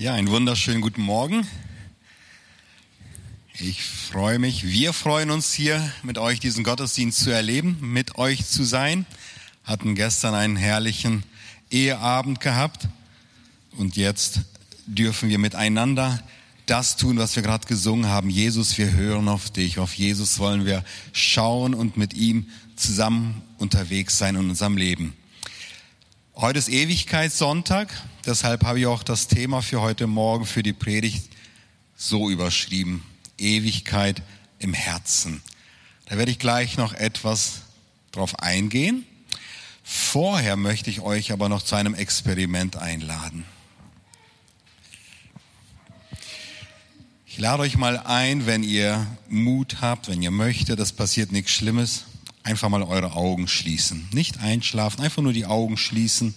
Ja, einen wunderschönen guten Morgen. Ich freue mich, wir freuen uns hier mit euch diesen Gottesdienst zu erleben, mit euch zu sein. Hatten gestern einen herrlichen Eheabend gehabt und jetzt dürfen wir miteinander das tun, was wir gerade gesungen haben. Jesus, wir hören auf dich. Auf Jesus wollen wir schauen und mit ihm zusammen unterwegs sein in unserem Leben. Heute ist Ewigkeitssonntag, deshalb habe ich auch das Thema für heute Morgen, für die Predigt so überschrieben. Ewigkeit im Herzen. Da werde ich gleich noch etwas drauf eingehen. Vorher möchte ich euch aber noch zu einem Experiment einladen. Ich lade euch mal ein, wenn ihr Mut habt, wenn ihr möchtet, das passiert nichts Schlimmes, einfach mal eure Augen schließen. Nicht einschlafen, einfach nur die Augen schließen.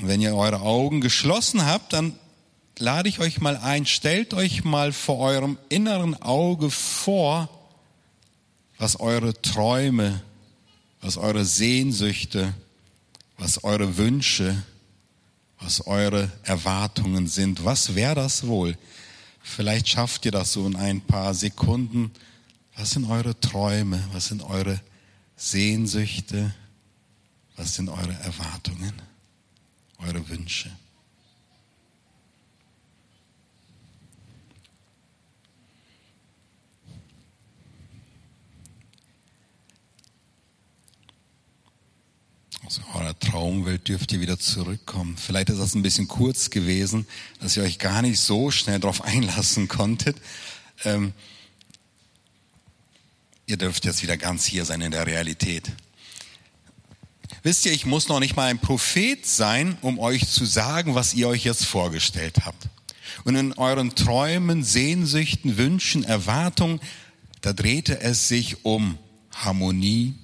Und wenn ihr eure Augen geschlossen habt, dann lade ich euch mal ein, stellt euch mal vor eurem inneren Auge vor, was eure Träume, was eure Sehnsüchte, was eure Wünsche, was eure Erwartungen sind. Was wäre das wohl? Vielleicht schafft ihr das so in ein paar Sekunden was sind eure Träume? Was sind eure Sehnsüchte? Was sind eure Erwartungen? Eure Wünsche? Aus eurer Traumwelt dürft ihr wieder zurückkommen. Vielleicht ist das ein bisschen kurz gewesen, dass ihr euch gar nicht so schnell darauf einlassen konntet. Ähm, ihr dürft jetzt wieder ganz hier sein in der Realität. Wisst ihr, ich muss noch nicht mal ein Prophet sein, um euch zu sagen, was ihr euch jetzt vorgestellt habt. Und in euren Träumen, Sehnsüchten, Wünschen, Erwartungen, da drehte es sich um Harmonie,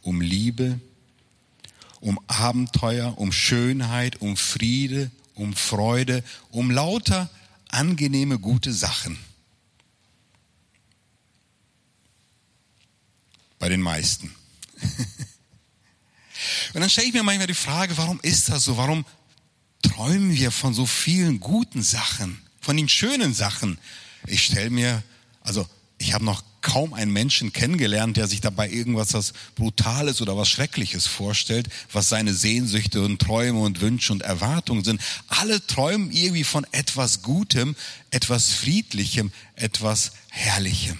um Liebe, um Abenteuer, um Schönheit, um Friede, um Freude, um lauter angenehme, gute Sachen. Bei den meisten. Und dann stelle ich mir manchmal die Frage, warum ist das so? Warum träumen wir von so vielen guten Sachen, von den schönen Sachen? Ich stelle mir, also ich habe noch kaum einen Menschen kennengelernt, der sich dabei irgendwas was Brutales oder was Schreckliches vorstellt, was seine Sehnsüchte und Träume und Wünsche und Erwartungen sind. Alle träumen irgendwie von etwas Gutem, etwas Friedlichem, etwas Herrlichem.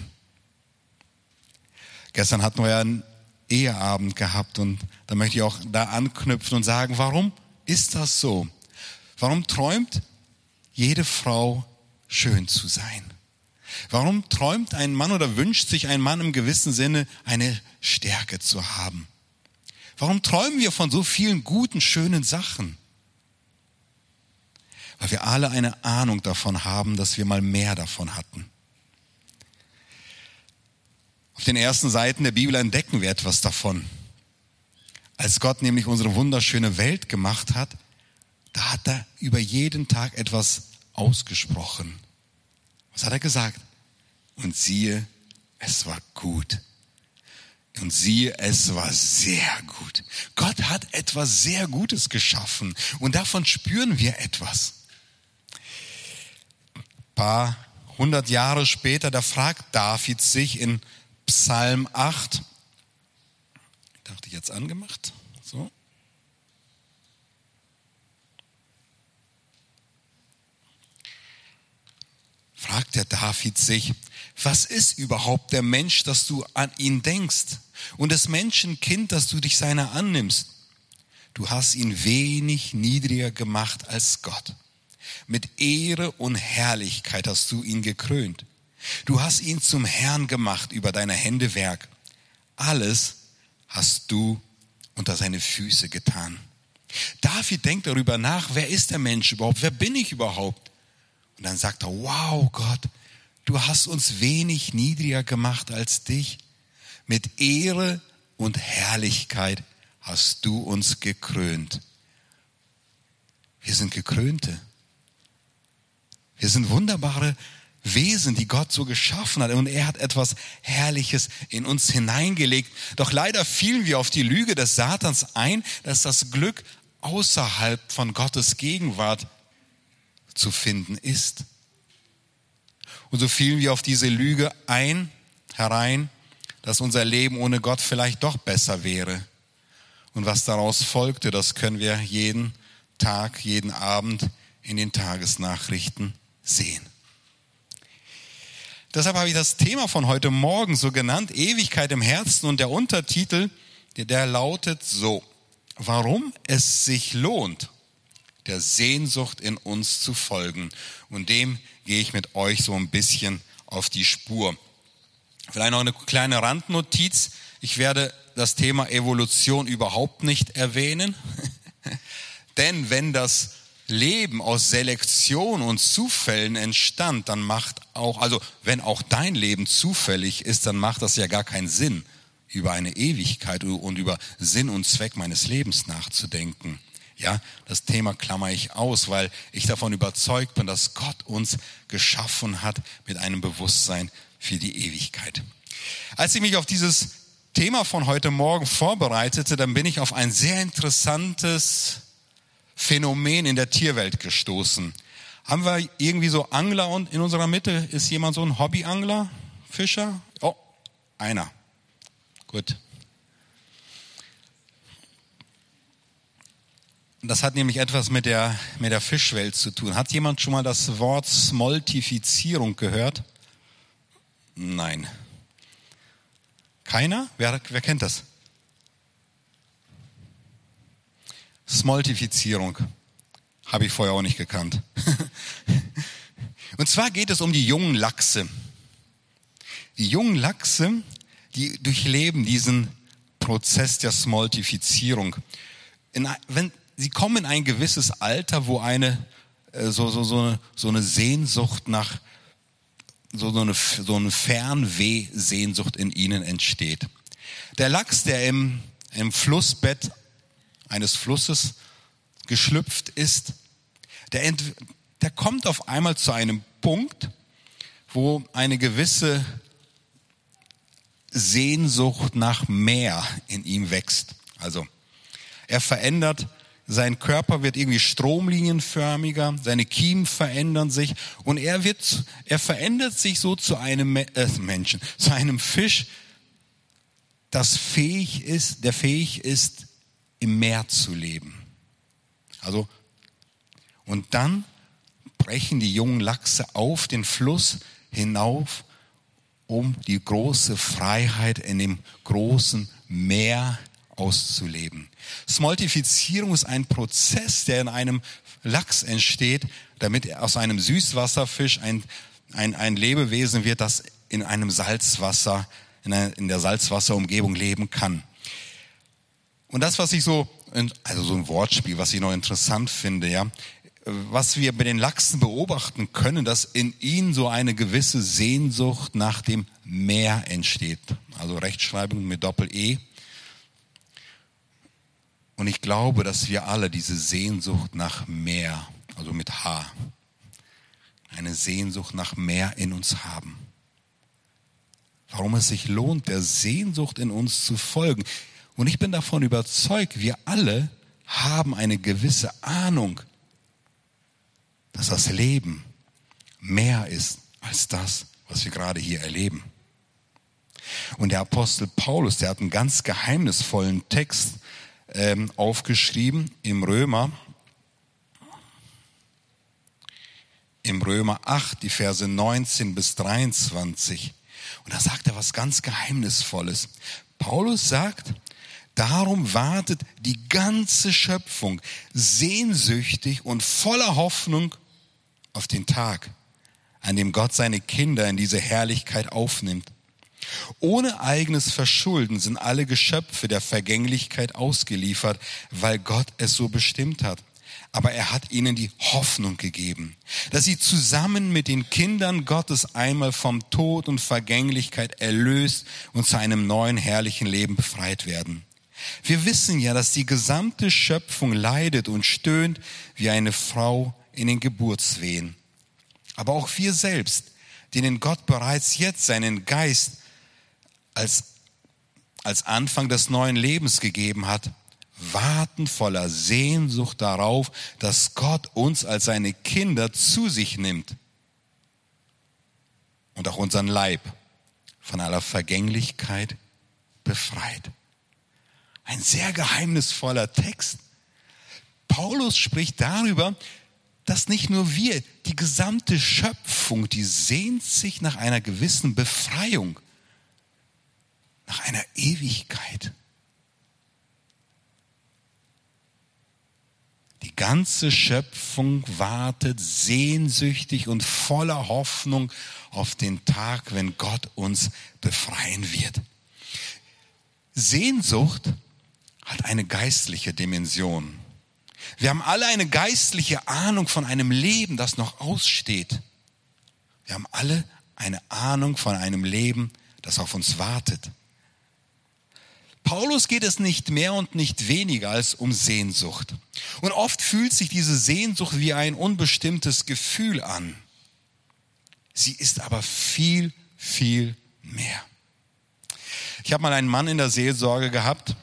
Gestern hatten wir ja einen Eheabend gehabt und da möchte ich auch da anknüpfen und sagen, warum ist das so? Warum träumt jede Frau schön zu sein? Warum träumt ein Mann oder wünscht sich ein Mann im gewissen Sinne eine Stärke zu haben? Warum träumen wir von so vielen guten, schönen Sachen? Weil wir alle eine Ahnung davon haben, dass wir mal mehr davon hatten. Auf den ersten Seiten der Bibel entdecken wir etwas davon. Als Gott nämlich unsere wunderschöne Welt gemacht hat, da hat er über jeden Tag etwas ausgesprochen. Was hat er gesagt? Und siehe, es war gut. Und siehe, es war sehr gut. Gott hat etwas sehr Gutes geschaffen und davon spüren wir etwas. Ein paar hundert Jahre später, da fragt David sich in Psalm 8. Dachte ich jetzt angemacht. So. Fragt der David sich, was ist überhaupt der Mensch, dass du an ihn denkst? Und das Menschenkind, dass du dich seiner annimmst? Du hast ihn wenig niedriger gemacht als Gott. Mit Ehre und Herrlichkeit hast du ihn gekrönt. Du hast ihn zum Herrn gemacht über deine Hände Werk. Alles hast du unter seine Füße getan. David denkt darüber nach, wer ist der Mensch überhaupt? Wer bin ich überhaupt? Und dann sagt er, wow Gott, du hast uns wenig niedriger gemacht als dich. Mit Ehre und Herrlichkeit hast du uns gekrönt. Wir sind Gekrönte. Wir sind wunderbare Wesen, die Gott so geschaffen hat. Und er hat etwas Herrliches in uns hineingelegt. Doch leider fielen wir auf die Lüge des Satans ein, dass das Glück außerhalb von Gottes Gegenwart zu finden ist. Und so fielen wir auf diese Lüge ein, herein, dass unser Leben ohne Gott vielleicht doch besser wäre. Und was daraus folgte, das können wir jeden Tag, jeden Abend in den Tagesnachrichten sehen. Deshalb habe ich das Thema von heute Morgen so genannt, Ewigkeit im Herzen und der Untertitel, der lautet so, warum es sich lohnt, der Sehnsucht in uns zu folgen. Und dem gehe ich mit euch so ein bisschen auf die Spur. Vielleicht noch eine kleine Randnotiz. Ich werde das Thema Evolution überhaupt nicht erwähnen. Denn wenn das Leben aus Selektion und Zufällen entstand, dann macht auch, also wenn auch dein Leben zufällig ist, dann macht das ja gar keinen Sinn, über eine Ewigkeit und über Sinn und Zweck meines Lebens nachzudenken. Ja, das Thema klammer ich aus, weil ich davon überzeugt bin, dass Gott uns geschaffen hat mit einem Bewusstsein für die Ewigkeit. Als ich mich auf dieses Thema von heute Morgen vorbereitete, dann bin ich auf ein sehr interessantes Phänomen in der Tierwelt gestoßen. Haben wir irgendwie so Angler und in unserer Mitte ist jemand so ein Hobbyangler, Fischer? Oh, einer. Gut. Das hat nämlich etwas mit der, mit der Fischwelt zu tun. Hat jemand schon mal das Wort Smoltifizierung gehört? Nein. Keiner? Wer, wer kennt das? Smoltifizierung. Habe ich vorher auch nicht gekannt. Und zwar geht es um die jungen Lachse. Die jungen Lachse, die durchleben diesen Prozess der Smoltifizierung. In, wenn, sie kommen in ein gewisses Alter, wo eine äh, so, so, so, eine, so eine Sehnsucht nach, so, so eine, so eine Fernweh-Sehnsucht in ihnen entsteht. Der Lachs, der im, im Flussbett eines Flusses geschlüpft ist, der, der kommt auf einmal zu einem Punkt, wo eine gewisse Sehnsucht nach mehr in ihm wächst. Also er verändert, sein Körper wird irgendwie stromlinienförmiger, seine Kiemen verändern sich und er wird, er verändert sich so zu einem äh, Menschen, zu einem Fisch, das fähig ist, der fähig ist, im Meer zu leben. Also, und dann brechen die jungen Lachse auf den Fluss hinauf, um die große Freiheit in dem großen Meer auszuleben. Smoltifizierung ist ein Prozess, der in einem Lachs entsteht, damit aus einem Süßwasserfisch ein, ein, ein Lebewesen wird, das in einem Salzwasser, in, einer, in der Salzwasserumgebung leben kann. Und das, was ich so, also so ein Wortspiel, was ich noch interessant finde, ja, was wir bei den Lachsen beobachten können, dass in ihnen so eine gewisse Sehnsucht nach dem Meer entsteht. Also Rechtschreibung mit Doppel-E. Und ich glaube, dass wir alle diese Sehnsucht nach Meer, also mit H, eine Sehnsucht nach Meer in uns haben. Warum es sich lohnt, der Sehnsucht in uns zu folgen. Und ich bin davon überzeugt, wir alle haben eine gewisse Ahnung, dass das Leben mehr ist als das, was wir gerade hier erleben. Und der Apostel Paulus, der hat einen ganz geheimnisvollen Text ähm, aufgeschrieben im Römer, im Römer 8, die Verse 19 bis 23. Und da sagt er was ganz Geheimnisvolles. Paulus sagt, Darum wartet die ganze Schöpfung sehnsüchtig und voller Hoffnung auf den Tag, an dem Gott seine Kinder in diese Herrlichkeit aufnimmt. Ohne eigenes Verschulden sind alle Geschöpfe der Vergänglichkeit ausgeliefert, weil Gott es so bestimmt hat. Aber er hat ihnen die Hoffnung gegeben, dass sie zusammen mit den Kindern Gottes einmal vom Tod und Vergänglichkeit erlöst und zu einem neuen herrlichen Leben befreit werden. Wir wissen ja, dass die gesamte Schöpfung leidet und stöhnt wie eine Frau in den Geburtswehen. Aber auch wir selbst, denen Gott bereits jetzt seinen Geist als, als Anfang des neuen Lebens gegeben hat, warten voller Sehnsucht darauf, dass Gott uns als seine Kinder zu sich nimmt und auch unseren Leib von aller Vergänglichkeit befreit. Ein sehr geheimnisvoller Text. Paulus spricht darüber, dass nicht nur wir, die gesamte Schöpfung, die sehnt sich nach einer gewissen Befreiung, nach einer Ewigkeit. Die ganze Schöpfung wartet sehnsüchtig und voller Hoffnung auf den Tag, wenn Gott uns befreien wird. Sehnsucht hat eine geistliche Dimension. Wir haben alle eine geistliche Ahnung von einem Leben, das noch aussteht. Wir haben alle eine Ahnung von einem Leben, das auf uns wartet. Paulus geht es nicht mehr und nicht weniger als um Sehnsucht. Und oft fühlt sich diese Sehnsucht wie ein unbestimmtes Gefühl an. Sie ist aber viel, viel mehr. Ich habe mal einen Mann in der Seelsorge gehabt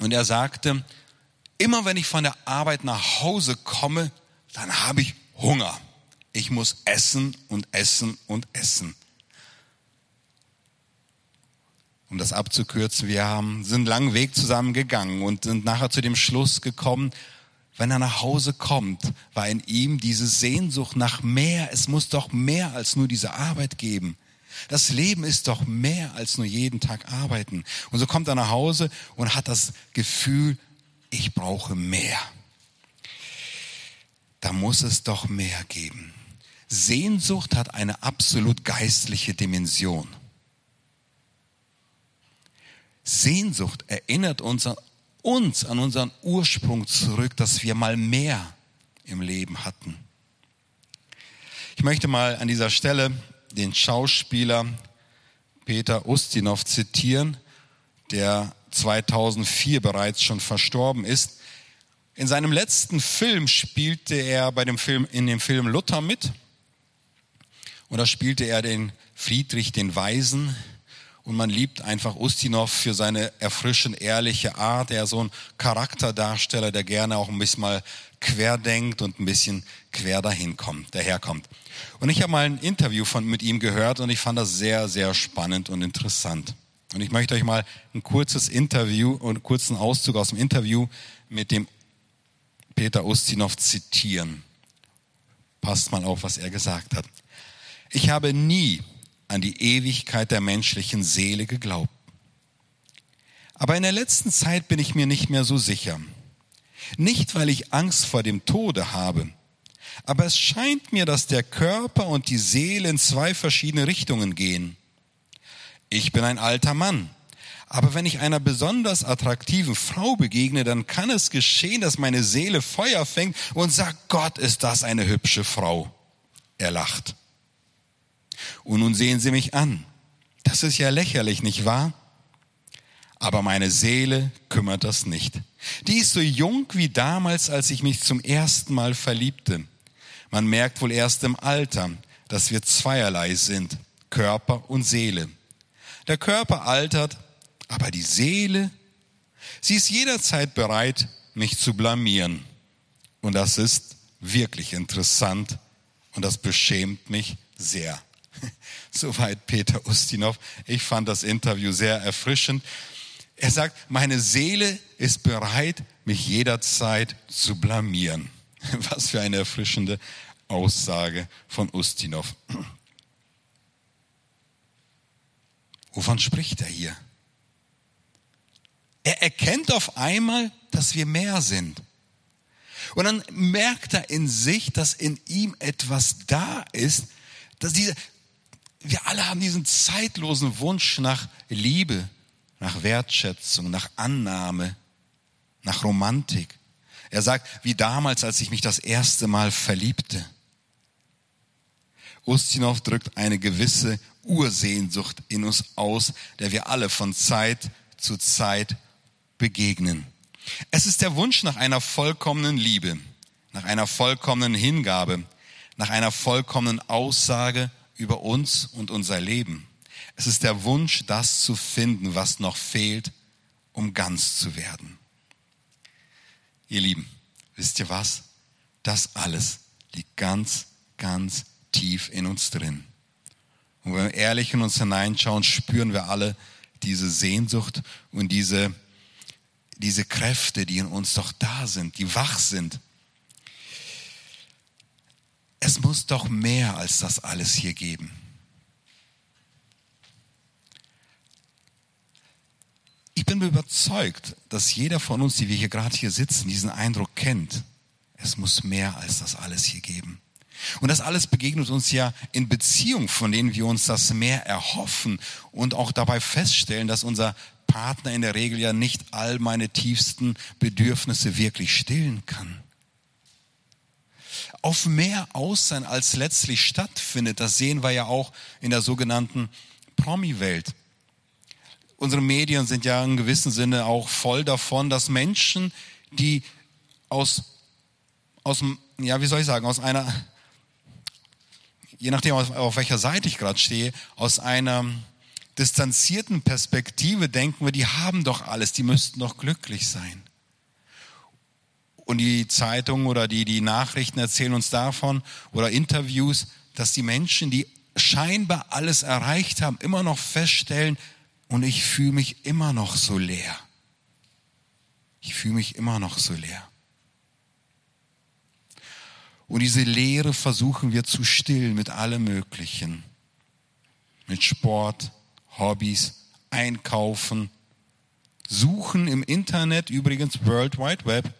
und er sagte, immer wenn ich von der Arbeit nach Hause komme, dann habe ich Hunger. Ich muss essen und essen und essen. Um das abzukürzen, wir haben, sind einen langen Weg zusammen gegangen und sind nachher zu dem Schluss gekommen, wenn er nach Hause kommt, war in ihm diese Sehnsucht nach mehr. Es muss doch mehr als nur diese Arbeit geben. Das Leben ist doch mehr als nur jeden Tag arbeiten. Und so kommt er nach Hause und hat das Gefühl, ich brauche mehr. Da muss es doch mehr geben. Sehnsucht hat eine absolut geistliche Dimension. Sehnsucht erinnert uns an, uns an unseren Ursprung zurück, dass wir mal mehr im Leben hatten. Ich möchte mal an dieser Stelle den Schauspieler Peter Ustinov zitieren, der 2004 bereits schon verstorben ist. In seinem letzten Film spielte er bei dem Film, in dem Film Luther mit. Und da spielte er den Friedrich den Weisen. Und man liebt einfach Ustinov für seine erfrischend ehrliche Art. Er ist so ein Charakterdarsteller, der gerne auch ein bisschen mal quer denkt und ein bisschen quer dahin kommt, daherkommt. Und ich habe mal ein Interview von, mit ihm gehört und ich fand das sehr, sehr spannend und interessant. Und ich möchte euch mal ein kurzes Interview und einen kurzen Auszug aus dem Interview mit dem Peter Ustinov zitieren. Passt mal auf, was er gesagt hat. Ich habe nie an die Ewigkeit der menschlichen Seele geglaubt. Aber in der letzten Zeit bin ich mir nicht mehr so sicher. Nicht, weil ich Angst vor dem Tode habe, aber es scheint mir, dass der Körper und die Seele in zwei verschiedene Richtungen gehen. Ich bin ein alter Mann, aber wenn ich einer besonders attraktiven Frau begegne, dann kann es geschehen, dass meine Seele Feuer fängt und sagt, Gott, ist das eine hübsche Frau. Er lacht. Und nun sehen Sie mich an. Das ist ja lächerlich, nicht wahr? Aber meine Seele kümmert das nicht. Die ist so jung wie damals, als ich mich zum ersten Mal verliebte. Man merkt wohl erst im Alter, dass wir zweierlei sind, Körper und Seele. Der Körper altert, aber die Seele, sie ist jederzeit bereit, mich zu blamieren. Und das ist wirklich interessant und das beschämt mich sehr. Soweit Peter Ustinov. Ich fand das Interview sehr erfrischend. Er sagt, meine Seele ist bereit, mich jederzeit zu blamieren. Was für eine erfrischende Aussage von Ustinov. Wovon spricht er hier? Er erkennt auf einmal, dass wir mehr sind. Und dann merkt er in sich, dass in ihm etwas da ist, dass diese, wir alle haben diesen zeitlosen Wunsch nach Liebe, nach Wertschätzung, nach Annahme, nach Romantik. Er sagt, wie damals, als ich mich das erste Mal verliebte. Ustinov drückt eine gewisse Ursehnsucht in uns aus, der wir alle von Zeit zu Zeit begegnen. Es ist der Wunsch nach einer vollkommenen Liebe, nach einer vollkommenen Hingabe, nach einer vollkommenen Aussage über uns und unser Leben. Es ist der Wunsch, das zu finden, was noch fehlt, um ganz zu werden. Ihr Lieben, wisst ihr was? Das alles liegt ganz, ganz tief in uns drin. Und wenn wir ehrlich in uns hineinschauen, spüren wir alle diese Sehnsucht und diese, diese Kräfte, die in uns doch da sind, die wach sind. Es muss doch mehr als das alles hier geben. Ich bin überzeugt, dass jeder von uns, die wir hier gerade hier sitzen, diesen Eindruck kennt. Es muss mehr als das alles hier geben. Und das alles begegnet uns ja in Beziehungen, von denen wir uns das mehr erhoffen und auch dabei feststellen, dass unser Partner in der Regel ja nicht all meine tiefsten Bedürfnisse wirklich stillen kann. Auf mehr Aussein als letztlich stattfindet, das sehen wir ja auch in der sogenannten Promi-Welt unsere Medien sind ja in gewissem Sinne auch voll davon, dass Menschen, die aus, aus ja, wie soll ich sagen, aus einer, je nachdem, auf, auf welcher Seite ich gerade stehe, aus einer distanzierten Perspektive denken wir, die haben doch alles, die müssten doch glücklich sein. Und die Zeitungen oder die, die Nachrichten erzählen uns davon oder Interviews, dass die Menschen, die scheinbar alles erreicht haben, immer noch feststellen, und ich fühle mich immer noch so leer. Ich fühle mich immer noch so leer. Und diese Leere versuchen wir zu stillen mit allem Möglichen. Mit Sport, Hobbys, Einkaufen, Suchen im Internet, übrigens World Wide Web.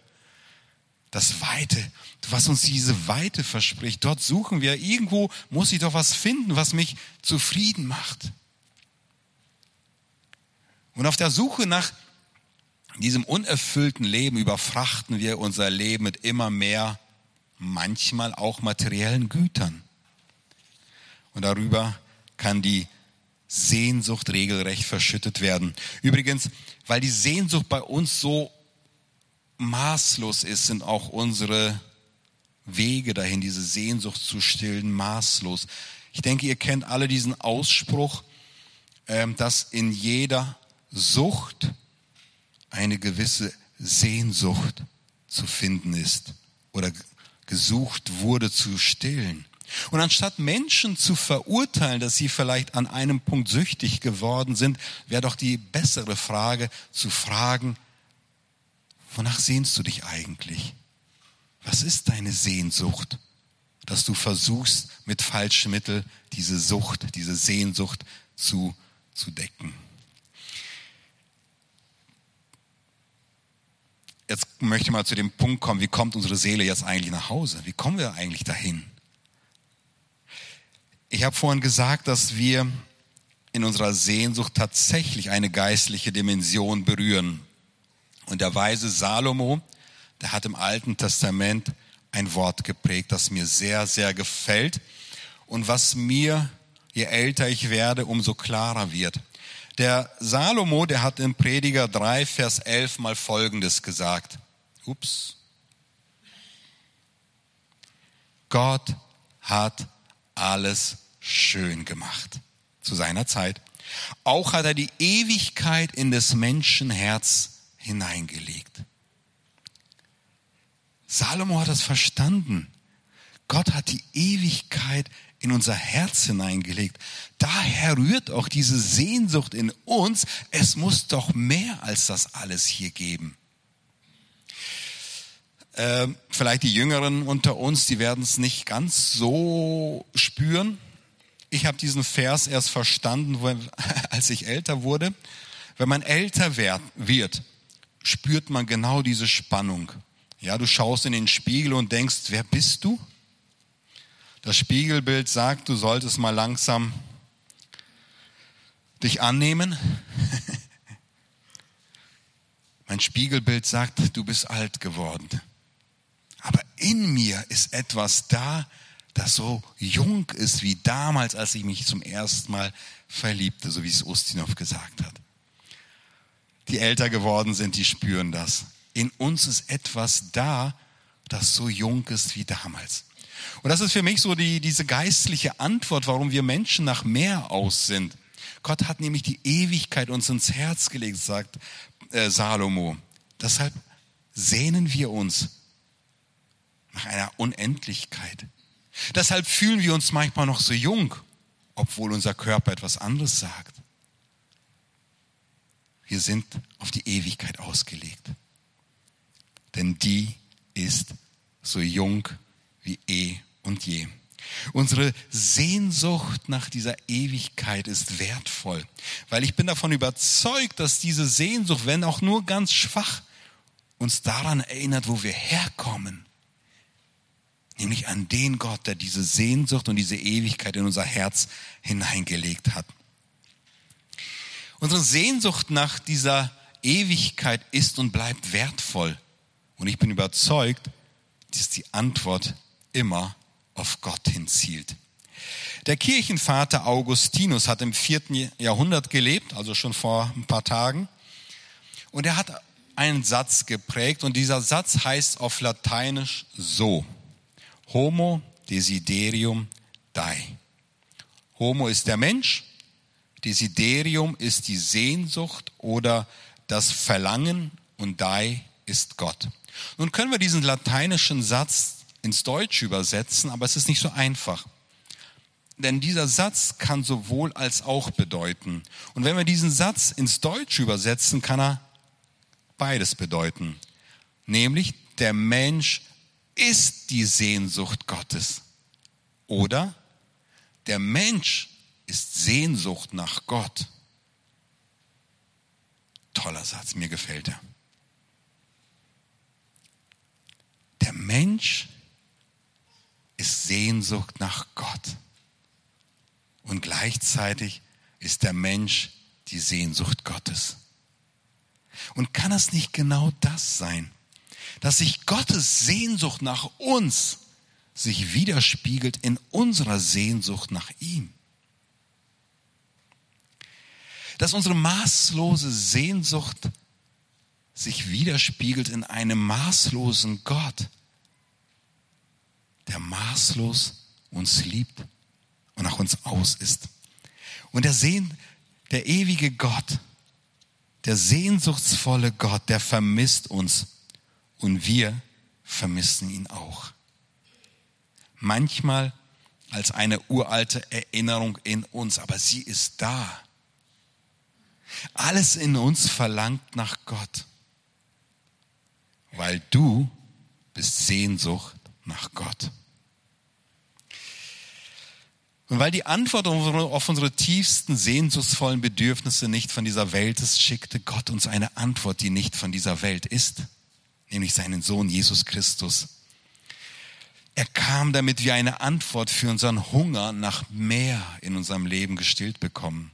Das Weite, was uns diese Weite verspricht. Dort suchen wir, irgendwo muss ich doch was finden, was mich zufrieden macht. Und auf der Suche nach diesem unerfüllten Leben überfrachten wir unser Leben mit immer mehr, manchmal auch materiellen Gütern. Und darüber kann die Sehnsucht regelrecht verschüttet werden. Übrigens, weil die Sehnsucht bei uns so maßlos ist, sind auch unsere Wege dahin, diese Sehnsucht zu stillen, maßlos. Ich denke, ihr kennt alle diesen Ausspruch, ähm, dass in jeder Sucht eine gewisse Sehnsucht zu finden ist oder gesucht wurde zu stillen. Und anstatt Menschen zu verurteilen, dass sie vielleicht an einem Punkt süchtig geworden sind, wäre doch die bessere Frage zu fragen, wonach sehnst du dich eigentlich? Was ist deine Sehnsucht, dass du versuchst, mit falschen Mitteln diese Sucht, diese Sehnsucht zu, zu decken? Jetzt möchte ich mal zu dem Punkt kommen, wie kommt unsere Seele jetzt eigentlich nach Hause? Wie kommen wir eigentlich dahin? Ich habe vorhin gesagt, dass wir in unserer Sehnsucht tatsächlich eine geistliche Dimension berühren. Und der weise Salomo, der hat im Alten Testament ein Wort geprägt, das mir sehr, sehr gefällt und was mir, je älter ich werde, umso klarer wird. Der Salomo, der hat im Prediger 3, Vers 11 mal Folgendes gesagt. Ups. Gott hat alles schön gemacht zu seiner Zeit. Auch hat er die Ewigkeit in des Menschen Herz hineingelegt. Salomo hat das verstanden. Gott hat die Ewigkeit in unser Herz hineingelegt. Daher rührt auch diese Sehnsucht in uns. Es muss doch mehr als das alles hier geben. Äh, vielleicht die Jüngeren unter uns, die werden es nicht ganz so spüren. Ich habe diesen Vers erst verstanden, als ich älter wurde. Wenn man älter wird, spürt man genau diese Spannung. Ja, du schaust in den Spiegel und denkst, wer bist du? Das Spiegelbild sagt, du solltest mal langsam dich annehmen. mein Spiegelbild sagt, du bist alt geworden. Aber in mir ist etwas da, das so jung ist wie damals, als ich mich zum ersten Mal verliebte, so wie es Ustinov gesagt hat. Die älter geworden sind, die spüren das. In uns ist etwas da, das so jung ist wie damals. Und das ist für mich so die, diese geistliche Antwort, warum wir Menschen nach mehr aus sind. Gott hat nämlich die Ewigkeit uns ins Herz gelegt, sagt äh, Salomo. Deshalb sehnen wir uns nach einer Unendlichkeit. Deshalb fühlen wir uns manchmal noch so jung, obwohl unser Körper etwas anderes sagt. Wir sind auf die Ewigkeit ausgelegt. Denn die ist so jung wie eh und je. Unsere Sehnsucht nach dieser Ewigkeit ist wertvoll, weil ich bin davon überzeugt, dass diese Sehnsucht, wenn auch nur ganz schwach, uns daran erinnert, wo wir herkommen. Nämlich an den Gott, der diese Sehnsucht und diese Ewigkeit in unser Herz hineingelegt hat. Unsere Sehnsucht nach dieser Ewigkeit ist und bleibt wertvoll. Und ich bin überzeugt, dass die Antwort immer auf Gott hinzielt. Der Kirchenvater Augustinus hat im vierten Jahrhundert gelebt, also schon vor ein paar Tagen. Und er hat einen Satz geprägt und dieser Satz heißt auf Lateinisch so. Homo desiderium dei. Homo ist der Mensch, desiderium ist die Sehnsucht oder das Verlangen und dei ist Gott. Nun können wir diesen lateinischen Satz ins Deutsche übersetzen, aber es ist nicht so einfach. Denn dieser Satz kann sowohl als auch bedeuten. Und wenn wir diesen Satz ins Deutsche übersetzen, kann er beides bedeuten. Nämlich, der Mensch ist die Sehnsucht Gottes. Oder der Mensch ist Sehnsucht nach Gott. Toller Satz, mir gefällt er. Der Mensch ist Sehnsucht nach Gott. Und gleichzeitig ist der Mensch die Sehnsucht Gottes. Und kann es nicht genau das sein, dass sich Gottes Sehnsucht nach uns sich widerspiegelt in unserer Sehnsucht nach ihm? Dass unsere maßlose Sehnsucht sich widerspiegelt in einem maßlosen Gott, der maßlos uns liebt und nach uns aus ist. Und der Sehn, der ewige Gott, der sehnsuchtsvolle Gott, der vermisst uns und wir vermissen ihn auch. Manchmal als eine uralte Erinnerung in uns, aber sie ist da. Alles in uns verlangt nach Gott, weil du bist Sehnsucht nach Gott. Und weil die Antwort auf unsere tiefsten sehnsuchtsvollen Bedürfnisse nicht von dieser Welt ist, schickte Gott uns eine Antwort, die nicht von dieser Welt ist, nämlich seinen Sohn Jesus Christus. Er kam, damit wir eine Antwort für unseren Hunger nach mehr in unserem Leben gestillt bekommen.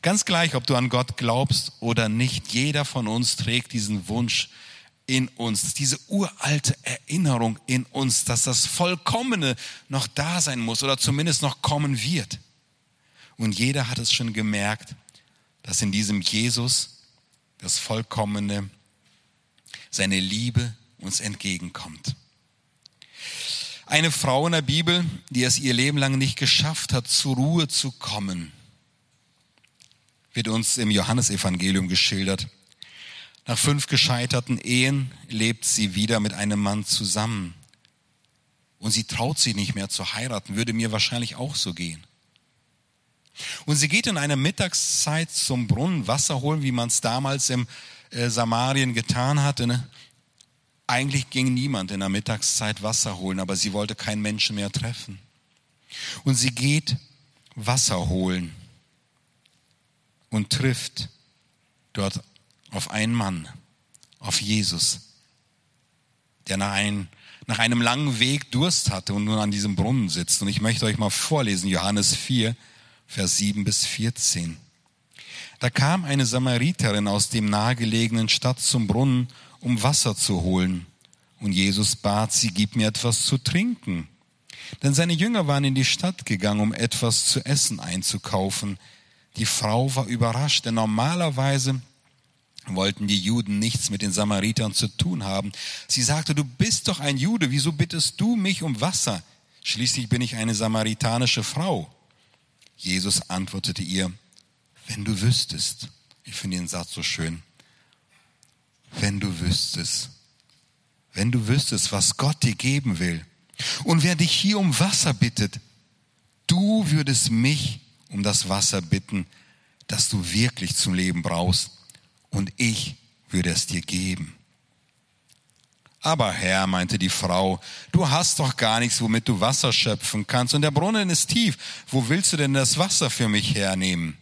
Ganz gleich, ob du an Gott glaubst oder nicht, jeder von uns trägt diesen Wunsch in uns, diese uralte Erinnerung in uns, dass das Vollkommene noch da sein muss oder zumindest noch kommen wird. Und jeder hat es schon gemerkt, dass in diesem Jesus das Vollkommene, seine Liebe uns entgegenkommt. Eine Frau in der Bibel, die es ihr Leben lang nicht geschafft hat, zur Ruhe zu kommen, wird uns im Johannesevangelium geschildert. Nach fünf gescheiterten Ehen lebt sie wieder mit einem Mann zusammen. Und sie traut sich nicht mehr zu heiraten, würde mir wahrscheinlich auch so gehen. Und sie geht in einer Mittagszeit zum Brunnen Wasser holen, wie man es damals im äh, Samarien getan hatte. Ne? Eigentlich ging niemand in der Mittagszeit Wasser holen, aber sie wollte keinen Menschen mehr treffen. Und sie geht Wasser holen und trifft dort auf einen Mann, auf Jesus, der nach, ein, nach einem langen Weg Durst hatte und nun an diesem Brunnen sitzt. Und ich möchte euch mal vorlesen, Johannes 4, Vers 7 bis 14. Da kam eine Samariterin aus dem nahegelegenen Stadt zum Brunnen, um Wasser zu holen. Und Jesus bat sie, gib mir etwas zu trinken. Denn seine Jünger waren in die Stadt gegangen, um etwas zu essen einzukaufen. Die Frau war überrascht, denn normalerweise wollten die Juden nichts mit den Samaritern zu tun haben. Sie sagte, du bist doch ein Jude, wieso bittest du mich um Wasser? Schließlich bin ich eine samaritanische Frau. Jesus antwortete ihr, wenn du wüsstest, ich finde den Satz so schön, wenn du wüsstest, wenn du wüsstest, was Gott dir geben will. Und wer dich hier um Wasser bittet, du würdest mich um das Wasser bitten, das du wirklich zum Leben brauchst, und ich würde es dir geben. Aber Herr, meinte die Frau, du hast doch gar nichts, womit du Wasser schöpfen kannst, und der Brunnen ist tief. Wo willst du denn das Wasser für mich hernehmen?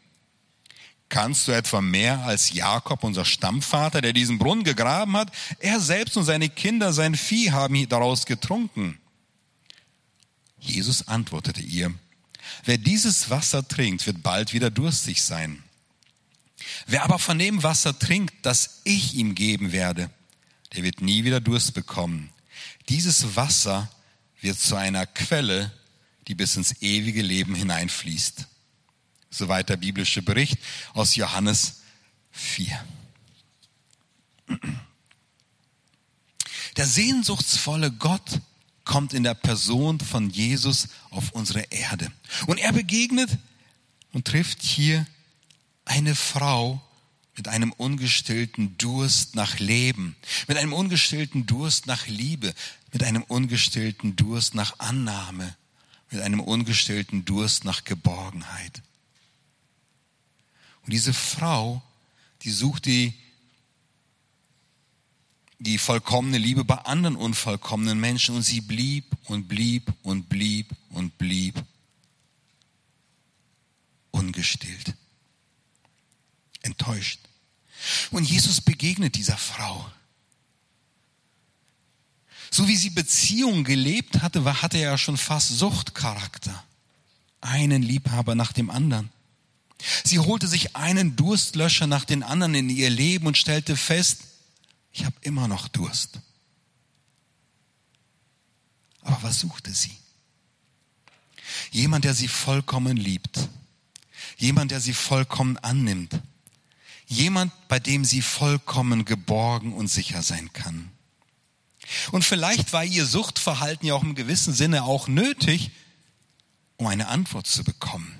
Kannst du etwa mehr als Jakob, unser Stammvater, der diesen Brunnen gegraben hat? Er selbst und seine Kinder, sein Vieh haben daraus getrunken. Jesus antwortete ihr, wer dieses Wasser trinkt, wird bald wieder durstig sein. Wer aber von dem Wasser trinkt, das ich ihm geben werde, der wird nie wieder Durst bekommen. Dieses Wasser wird zu einer Quelle, die bis ins ewige Leben hineinfließt. Soweit der biblische Bericht aus Johannes 4. Der sehnsuchtsvolle Gott kommt in der Person von Jesus auf unsere Erde. Und er begegnet und trifft hier eine Frau mit einem ungestillten Durst nach Leben, mit einem ungestillten Durst nach Liebe, mit einem ungestillten Durst nach Annahme, mit einem ungestillten Durst nach Geborgenheit. Und diese Frau, die sucht die, die vollkommene Liebe bei anderen unvollkommenen Menschen und sie blieb und blieb und blieb und blieb ungestillt, enttäuscht. Und Jesus begegnet dieser Frau. So wie sie Beziehung gelebt hatte, hatte er ja schon fast Suchtcharakter. Einen Liebhaber nach dem anderen. Sie holte sich einen Durstlöscher nach den anderen in ihr Leben und stellte fest, ich habe immer noch Durst. Aber was suchte sie? Jemand, der sie vollkommen liebt. Jemand, der sie vollkommen annimmt. Jemand, bei dem sie vollkommen geborgen und sicher sein kann. Und vielleicht war ihr Suchtverhalten ja auch im gewissen Sinne auch nötig, um eine Antwort zu bekommen.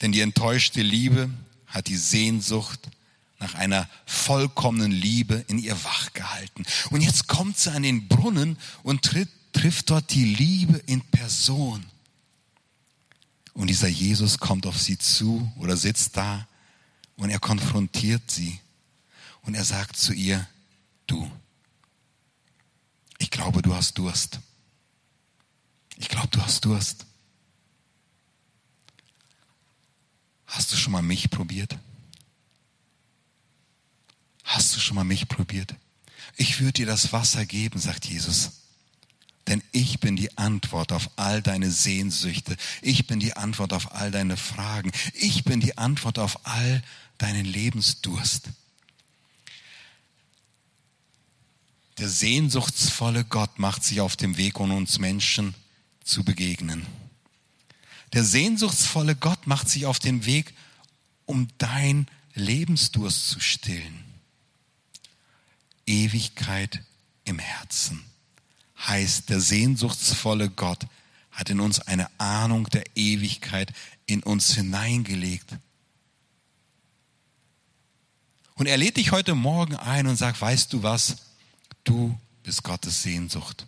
Denn die enttäuschte Liebe hat die Sehnsucht nach einer vollkommenen Liebe in ihr wachgehalten. Und jetzt kommt sie an den Brunnen und tritt, trifft dort die Liebe in Person. Und dieser Jesus kommt auf sie zu oder sitzt da und er konfrontiert sie. Und er sagt zu ihr, du, ich glaube, du hast Durst. Ich glaube, du hast Durst. Hast du schon mal mich probiert? Hast du schon mal mich probiert? Ich würde dir das Wasser geben, sagt Jesus. Denn ich bin die Antwort auf all deine Sehnsüchte. Ich bin die Antwort auf all deine Fragen. Ich bin die Antwort auf all deinen Lebensdurst. Der sehnsuchtsvolle Gott macht sich auf dem Weg, um uns Menschen zu begegnen. Der sehnsuchtsvolle Gott macht sich auf den Weg, um dein Lebensdurst zu stillen. Ewigkeit im Herzen heißt, der sehnsuchtsvolle Gott hat in uns eine Ahnung der Ewigkeit in uns hineingelegt. Und er lädt dich heute Morgen ein und sagt, weißt du was? Du bist Gottes Sehnsucht.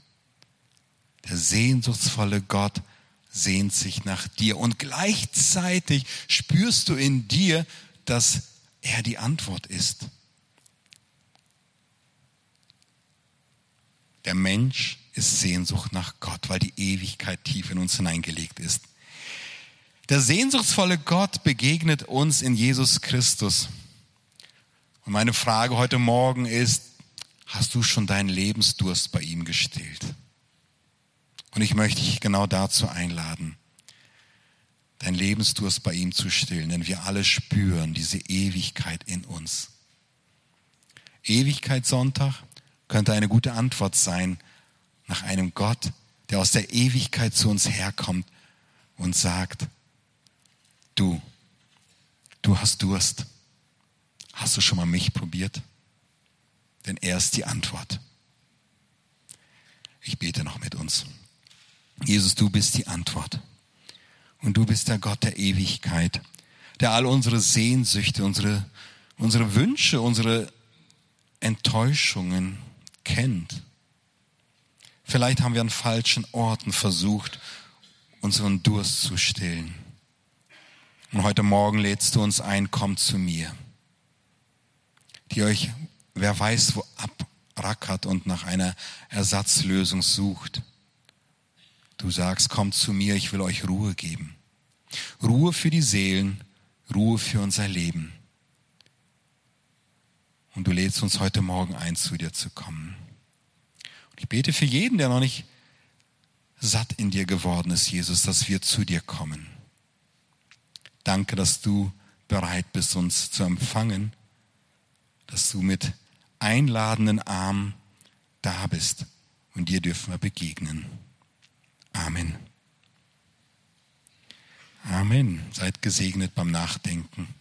Der sehnsuchtsvolle Gott sehnt sich nach dir. Und gleichzeitig spürst du in dir, dass er die Antwort ist. Der Mensch ist Sehnsucht nach Gott, weil die Ewigkeit tief in uns hineingelegt ist. Der sehnsuchtsvolle Gott begegnet uns in Jesus Christus. Und meine Frage heute Morgen ist, hast du schon deinen Lebensdurst bei ihm gestillt? Und ich möchte dich genau dazu einladen, dein Lebensdurst bei ihm zu stillen, denn wir alle spüren diese Ewigkeit in uns. Ewigkeitssonntag könnte eine gute Antwort sein nach einem Gott, der aus der Ewigkeit zu uns herkommt und sagt, du, du hast Durst. Hast du schon mal mich probiert? Denn er ist die Antwort. Ich bete noch mit uns. Jesus, du bist die Antwort. Und du bist der Gott der Ewigkeit, der all unsere Sehnsüchte, unsere, unsere Wünsche, unsere Enttäuschungen kennt. Vielleicht haben wir an falschen Orten versucht, unseren Durst zu stillen. Und heute Morgen lädst du uns ein, komm zu mir, die euch, wer weiß, wo abrackert und nach einer Ersatzlösung sucht. Du sagst, kommt zu mir, ich will euch Ruhe geben. Ruhe für die Seelen, Ruhe für unser Leben. Und du lädst uns heute Morgen ein, zu dir zu kommen. Ich bete für jeden, der noch nicht satt in dir geworden ist, Jesus, dass wir zu dir kommen. Danke, dass du bereit bist, uns zu empfangen, dass du mit einladenden Armen da bist und dir dürfen wir begegnen. Amen. Amen. Seid gesegnet beim Nachdenken.